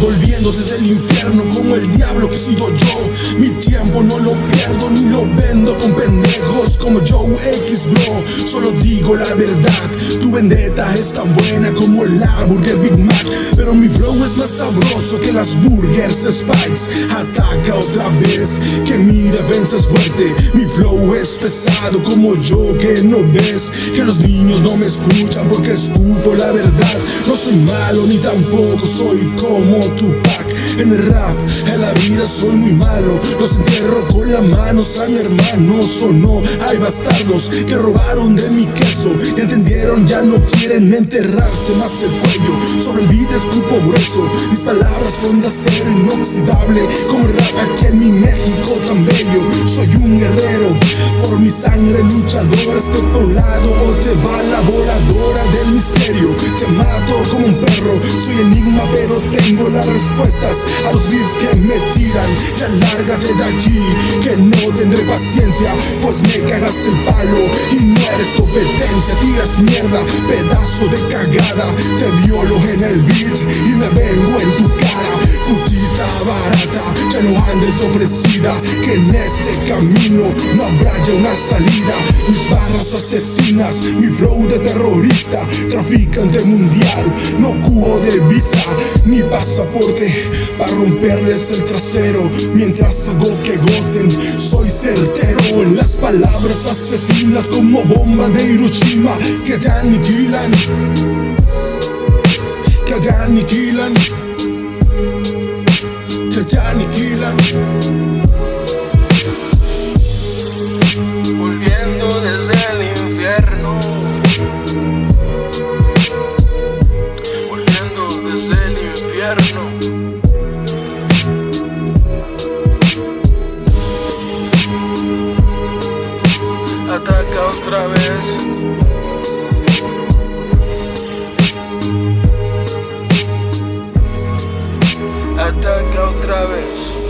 Volviendo desde el infierno como el diablo que he sido yo. Mi tiempo no lo pierdo ni lo vendo con pendejos como Joe X bro. Solo digo la verdad, vendetta es tan buena como la Burger Big Mac. Pero mi flow es más sabroso que las burgers Spikes. Ataca otra vez, que mi defensa es fuerte. Mi flow es pesado como yo que no ves. Que los niños no me escuchan porque escupo la verdad. No soy malo ni tampoco soy como Tupac En el rap, en la vida soy muy malo. Los entierro con la mano, san hermanos o no Hay bastardos que robaron de mi queso Y entendieron, ya no quieren enterrarse más el cuello. Sobre el beat escupo grueso Mis palabras son de acero inoxidable Como el rap aquí en mi México tan bello. Soy un guerrero por mi sangre luchadora Estoy por un lado o te va la voladora del misterio soy enigma pero tengo las respuestas A los beef que me tiran, ya lárgate de aquí Que no tendré paciencia, pues me cagas el palo Y no eres competencia, tiras mierda, pedazo de cagada. Te violo en el beat y me vengo en no andes ofrecida Que en este camino no habrá ya una salida. Mis barras asesinas, mi flow de terrorista Traficante mundial, no cubo de visa Ni pasaporte para romperles el trasero. Mientras hago que gocen, soy certero En las palabras asesinas como bomba de Hiroshima Que te aniquilan Que te aniquilan Volviendo desde el infierno. Volviendo desde el infierno. Ataca otra vez. Ataca otra vez.